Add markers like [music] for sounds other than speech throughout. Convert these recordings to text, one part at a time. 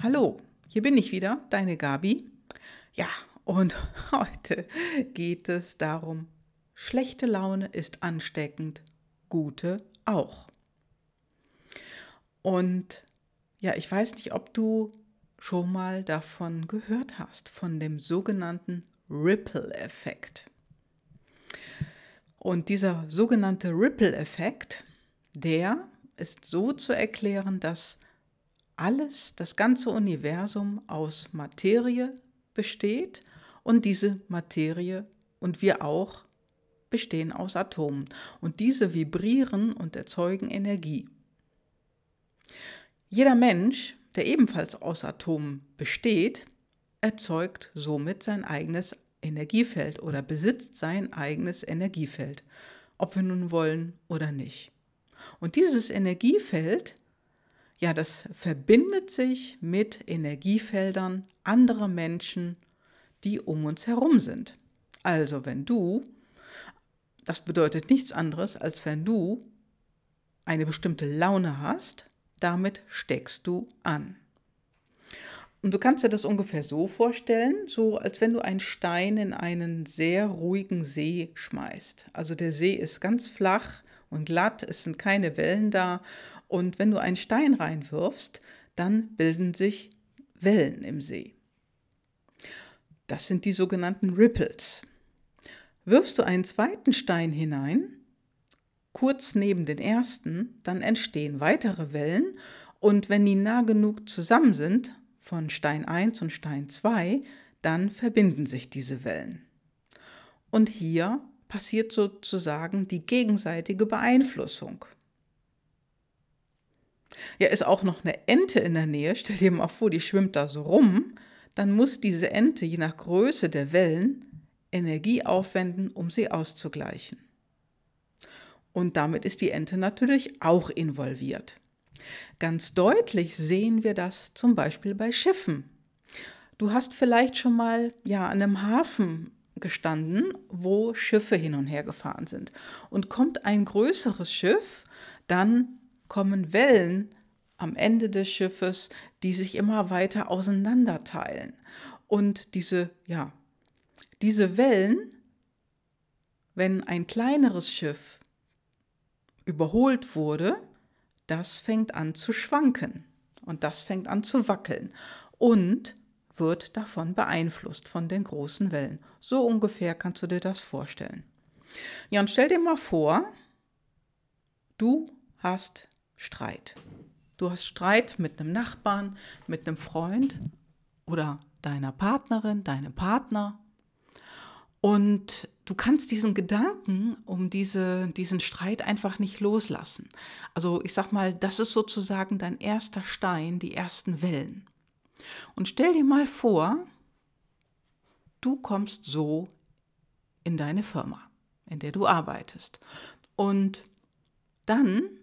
Hallo, hier bin ich wieder, deine Gabi. Ja, und [laughs] heute geht es darum, schlechte Laune ist ansteckend, gute auch. Und ja, ich weiß nicht, ob du schon mal davon gehört hast, von dem sogenannten Ripple-Effekt. Und dieser sogenannte Ripple-Effekt, der ist so zu erklären, dass alles, das ganze Universum aus Materie besteht und diese Materie und wir auch bestehen aus Atomen. Und diese vibrieren und erzeugen Energie. Jeder Mensch, der ebenfalls aus Atomen besteht, erzeugt somit sein eigenes Energiefeld oder besitzt sein eigenes Energiefeld, ob wir nun wollen oder nicht. Und dieses Energiefeld ja, das verbindet sich mit Energiefeldern anderer Menschen, die um uns herum sind. Also wenn du, das bedeutet nichts anderes, als wenn du eine bestimmte Laune hast, damit steckst du an. Und du kannst dir das ungefähr so vorstellen, so als wenn du einen Stein in einen sehr ruhigen See schmeißt. Also der See ist ganz flach und glatt, es sind keine Wellen da und wenn du einen Stein reinwirfst, dann bilden sich Wellen im See. Das sind die sogenannten Ripples. Wirfst du einen zweiten Stein hinein, kurz neben den ersten, dann entstehen weitere Wellen und wenn die nah genug zusammen sind, von Stein 1 und Stein 2, dann verbinden sich diese Wellen. Und hier passiert sozusagen die gegenseitige Beeinflussung. Ja, ist auch noch eine Ente in der Nähe, stell dir mal vor, die schwimmt da so rum, dann muss diese Ente je nach Größe der Wellen Energie aufwenden, um sie auszugleichen. Und damit ist die Ente natürlich auch involviert. Ganz deutlich sehen wir das zum Beispiel bei Schiffen. Du hast vielleicht schon mal ja an einem Hafen gestanden, wo Schiffe hin und her gefahren sind. Und kommt ein größeres Schiff, dann kommen Wellen am Ende des Schiffes, die sich immer weiter auseinanderteilen. Und diese, ja, diese Wellen, wenn ein kleineres Schiff überholt wurde, das fängt an zu schwanken und das fängt an zu wackeln und wird davon beeinflusst von den großen Wellen. So ungefähr kannst du dir das vorstellen. Ja, und stell dir mal vor, du hast Streit. Du hast Streit mit einem Nachbarn, mit einem Freund oder deiner Partnerin, deinem Partner. Und du kannst diesen Gedanken um diese, diesen Streit einfach nicht loslassen. Also ich sag mal, das ist sozusagen dein erster Stein, die ersten Wellen. Und stell dir mal vor, du kommst so in deine Firma, in der du arbeitest. Und dann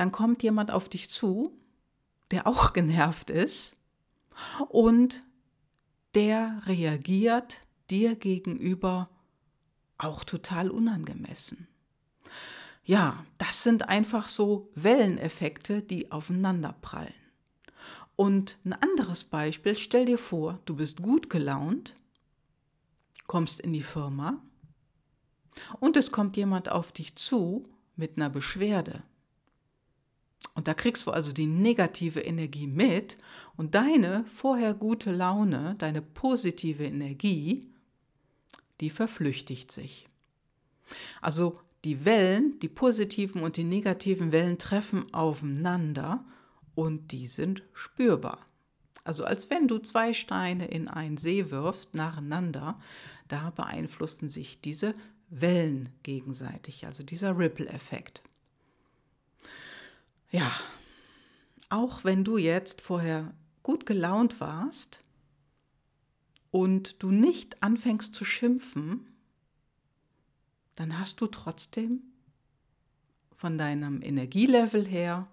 dann kommt jemand auf dich zu, der auch [laughs] genervt ist und der reagiert dir gegenüber auch total unangemessen. Ja, das sind einfach so Welleneffekte, die aufeinanderprallen. Und ein anderes Beispiel, stell dir vor, du bist gut gelaunt, kommst in die Firma und es kommt jemand auf dich zu mit einer Beschwerde. Und da kriegst du also die negative Energie mit und deine vorher gute Laune, deine positive Energie, die verflüchtigt sich. Also die Wellen, die positiven und die negativen Wellen treffen aufeinander und die sind spürbar. Also als wenn du zwei Steine in einen See wirfst nacheinander, da beeinflussen sich diese Wellen gegenseitig, also dieser Ripple-Effekt. Ja, auch wenn du jetzt vorher gut gelaunt warst und du nicht anfängst zu schimpfen, dann hast du trotzdem von deinem Energielevel her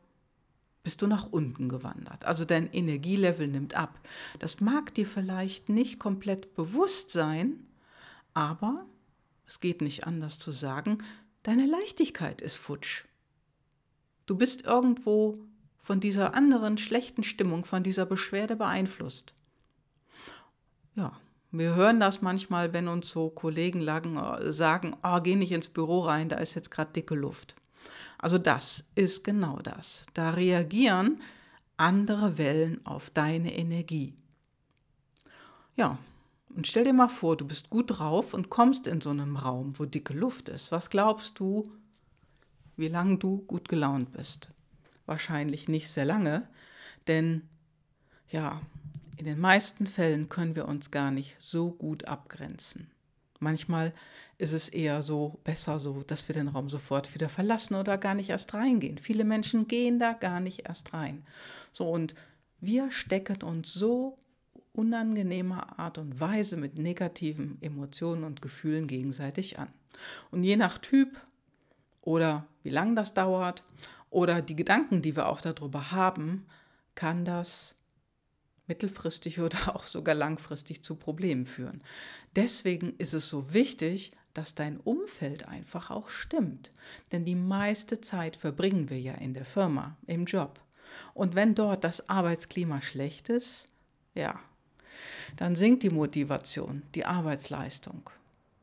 bist du nach unten gewandert. Also dein Energielevel nimmt ab. Das mag dir vielleicht nicht komplett bewusst sein, aber es geht nicht anders zu sagen, deine Leichtigkeit ist futsch. Du bist irgendwo von dieser anderen schlechten Stimmung, von dieser Beschwerde beeinflusst. Ja, wir hören das manchmal, wenn uns so Kollegen sagen, oh, geh nicht ins Büro rein, da ist jetzt gerade dicke Luft. Also das ist genau das. Da reagieren andere Wellen auf deine Energie. Ja, und stell dir mal vor, du bist gut drauf und kommst in so einem Raum, wo dicke Luft ist. Was glaubst du, wie lange du gut gelaunt bist? Wahrscheinlich nicht sehr lange, denn ja, in den meisten Fällen können wir uns gar nicht so gut abgrenzen. Manchmal ist es eher so besser so, dass wir den Raum sofort wieder verlassen oder gar nicht erst reingehen. Viele Menschen gehen da gar nicht erst rein. So und wir stecken uns so unangenehmer Art und Weise mit negativen Emotionen und Gefühlen gegenseitig an. Und je nach Typ oder wie lange das dauert oder die Gedanken, die wir auch darüber haben, kann das mittelfristig [laughs] oder auch sogar langfristig zu Problemen führen. Deswegen ist es so wichtig, dass dein Umfeld einfach auch stimmt. Denn die meiste Zeit verbringen wir ja in der Firma, im Job. Und wenn dort das Arbeitsklima schlecht ist, ja, dann sinkt die Motivation, die Arbeitsleistung.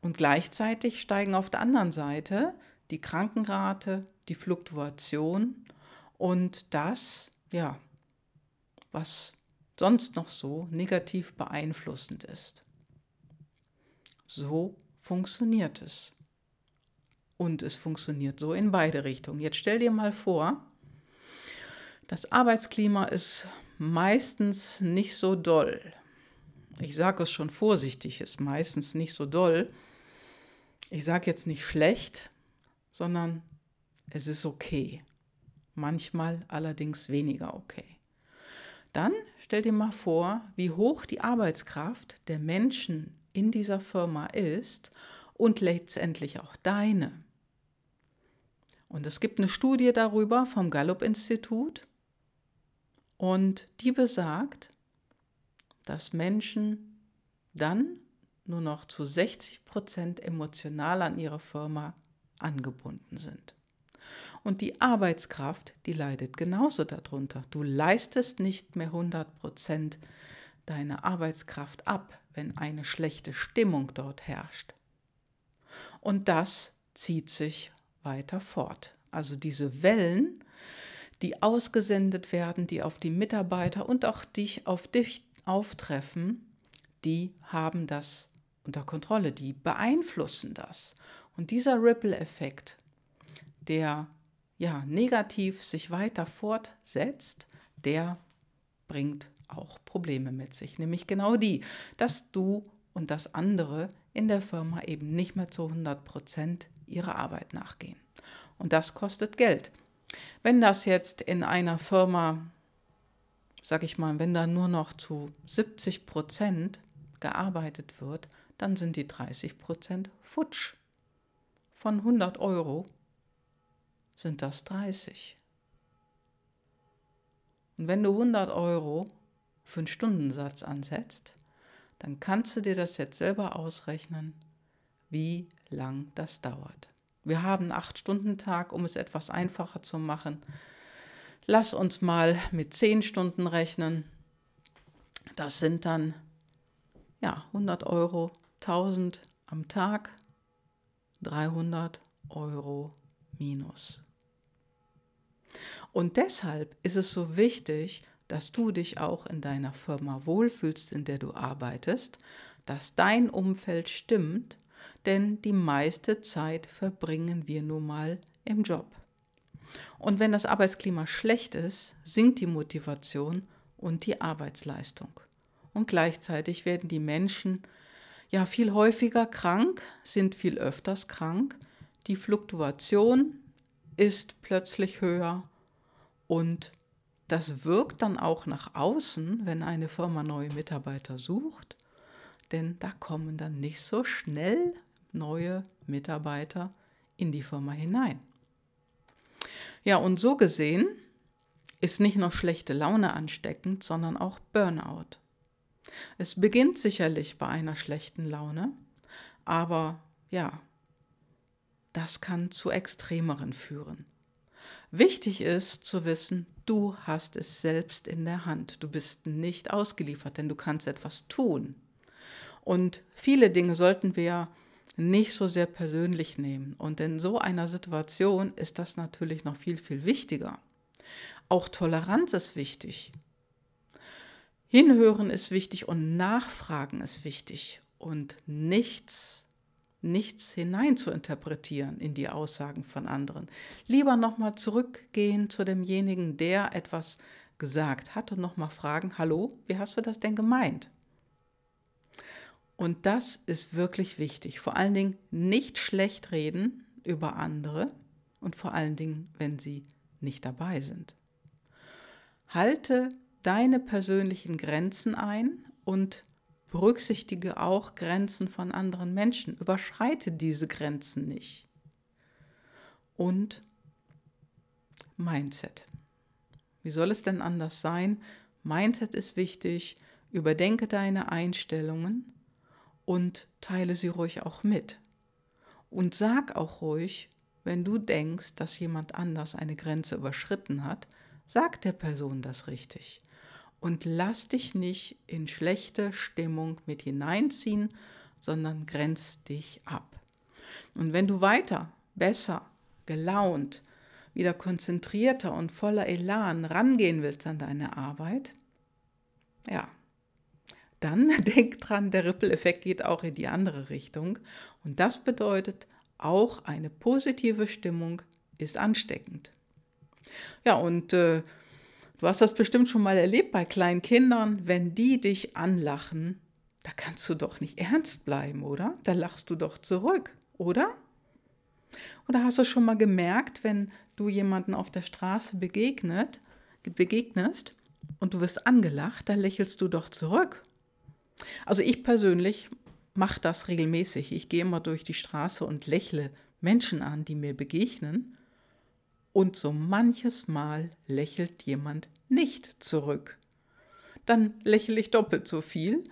Und gleichzeitig steigen auf der anderen Seite die Krankenrate, die Fluktuation und das, ja, was sonst noch so negativ beeinflussend ist. So funktioniert es. Und es funktioniert so in beide Richtungen. Jetzt stell dir mal vor, das Arbeitsklima ist meistens nicht so doll. Ich sage es schon vorsichtig, ist meistens nicht so doll. Ich sage jetzt nicht schlecht, sondern es ist okay. Manchmal allerdings weniger okay. Dann stell dir mal vor, wie hoch die Arbeitskraft der Menschen in dieser Firma ist und letztendlich auch deine. Und es gibt eine Studie darüber vom Gallup-Institut und die besagt, dass Menschen dann nur noch zu 60 Prozent emotional an ihre Firma angebunden sind. Und die Arbeitskraft, die leidet genauso darunter. Du leistest nicht mehr 100 Prozent deine Arbeitskraft ab, wenn eine schlechte Stimmung dort herrscht. Und das zieht sich weiter fort. Also diese Wellen, die ausgesendet werden, die auf die Mitarbeiter und auch dich auf dich auftreffen, die haben das unter Kontrolle, die beeinflussen das. Und dieser Ripple-Effekt, der ja, negativ sich weiter fortsetzt, der bringt auch Probleme mit sich. Nämlich genau die, dass du und das andere in der Firma eben nicht mehr zu 100 Prozent ihrer Arbeit nachgehen. Und das kostet Geld. Wenn das jetzt in einer Firma, sag ich mal, wenn da nur noch zu 70 Prozent gearbeitet wird, dann sind die 30 Prozent futsch. Von 100 Euro sind das 30. Und wenn du 100 Euro für einen Stundensatz ansetzt, dann kannst du dir das jetzt selber ausrechnen, wie lang das dauert. Wir haben einen 8-Stunden-Tag, um es etwas einfacher zu machen. Lass uns mal mit 10 Stunden rechnen. Das sind dann ja, 100 Euro, 1000 am Tag, 300 Euro minus. Und deshalb ist es so wichtig, dass du dich auch in deiner Firma wohlfühlst, in der du arbeitest, dass dein Umfeld stimmt, denn die meiste Zeit verbringen wir nun mal im Job. Und wenn das Arbeitsklima schlecht ist, sinkt die Motivation und die Arbeitsleistung. Und gleichzeitig werden die Menschen ja viel häufiger krank, sind viel öfters krank. Die Fluktuation ist plötzlich höher und das wirkt dann auch nach außen, wenn eine Firma neue Mitarbeiter sucht, denn da kommen dann nicht so schnell neue Mitarbeiter in die Firma hinein. Ja, und so gesehen ist nicht nur schlechte Laune ansteckend, sondern auch Burnout. Es beginnt sicherlich bei einer schlechten Laune, aber ja, das kann zu Extremeren führen. Wichtig ist zu wissen, Du hast es selbst in der Hand. Du bist nicht ausgeliefert, denn du kannst etwas tun. Und viele Dinge sollten wir nicht so sehr persönlich nehmen. Und in so einer Situation ist das natürlich noch viel, viel wichtiger. Auch Toleranz ist wichtig. Hinhören ist wichtig und Nachfragen ist wichtig und nichts nichts hinein zu interpretieren in die Aussagen von anderen. Lieber nochmal zurückgehen zu demjenigen, der etwas gesagt hat und nochmal fragen, hallo, wie hast du das denn gemeint? Und das ist wirklich wichtig. Vor allen Dingen nicht schlecht reden über andere und vor allen Dingen, wenn sie nicht dabei sind. Halte deine persönlichen Grenzen ein und berücksichtige auch Grenzen von anderen Menschen. Überschreite diese Grenzen nicht. Und Mindset. Wie soll es denn anders sein? Mindset ist wichtig. Überdenke deine Einstellungen und teile sie ruhig auch mit. Und sag auch ruhig, wenn du denkst, dass jemand anders eine Grenze überschritten hat, sag der Person das richtig. Und lass dich nicht in schlechte Stimmung mit hineinziehen, sondern grenz dich ab. Und wenn du weiter, besser, gelaunt, wieder konzentrierter und voller Elan rangehen willst an deine Arbeit, ja, dann [laughs] denk dran, der Ripple-Effekt geht auch in die andere Richtung. Und das bedeutet, auch eine positive Stimmung ist ansteckend. Ja, und äh, du hast das bestimmt schon mal erlebt bei kleinen Kindern, wenn die dich anlachen, da kannst du doch nicht ernst bleiben, oder? Da lachst du doch zurück, oder? Oder hast du schon mal gemerkt, wenn du jemanden auf der Straße begegnet, begegnest und du wirst angelacht, da lächelst du doch zurück. Also ich persönlich mache das regelmäßig. Ich gehe immer durch die Straße und lächle Menschen an, die mir begegnen. Und so manches Mal lächelt jemand nicht zurück. Dann lächle ich doppelt so viel.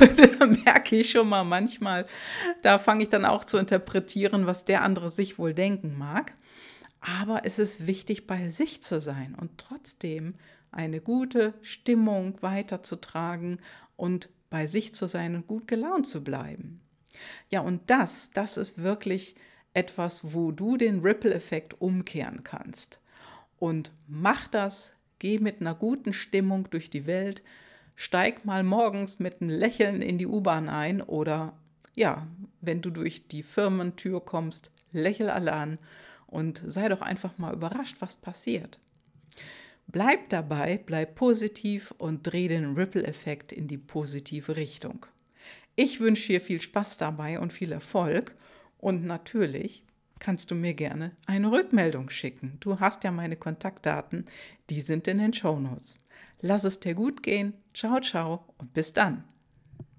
Und [laughs] da merke ich schon mal manchmal, da fange ich dann auch zu interpretieren, was der andere sich wohl denken mag. Aber es ist wichtig, bei sich zu sein und trotzdem eine gute Stimmung weiterzutragen und bei sich zu sein und gut gelaunt zu bleiben. Ja, und das, das ist wirklich etwas, wo du den Ripple-Effekt umkehren kannst. Und mach das, geh mit einer guten Stimmung durch die Welt, steig mal morgens mit einem Lächeln in die U-Bahn ein oder ja, wenn du durch die Firmentür kommst, lächel alle an und sei doch einfach mal überrascht, was passiert. Bleib dabei, bleib positiv und dreh den Ripple-Effekt in die positive Richtung. Ich wünsche dir viel Spaß dabei und viel Erfolg und natürlich kannst du mir gerne eine Rückmeldung schicken. Du hast ja meine Kontaktdaten, die sind in den Shownotes. Lass es dir gut gehen. Ciao, ciao und bis dann.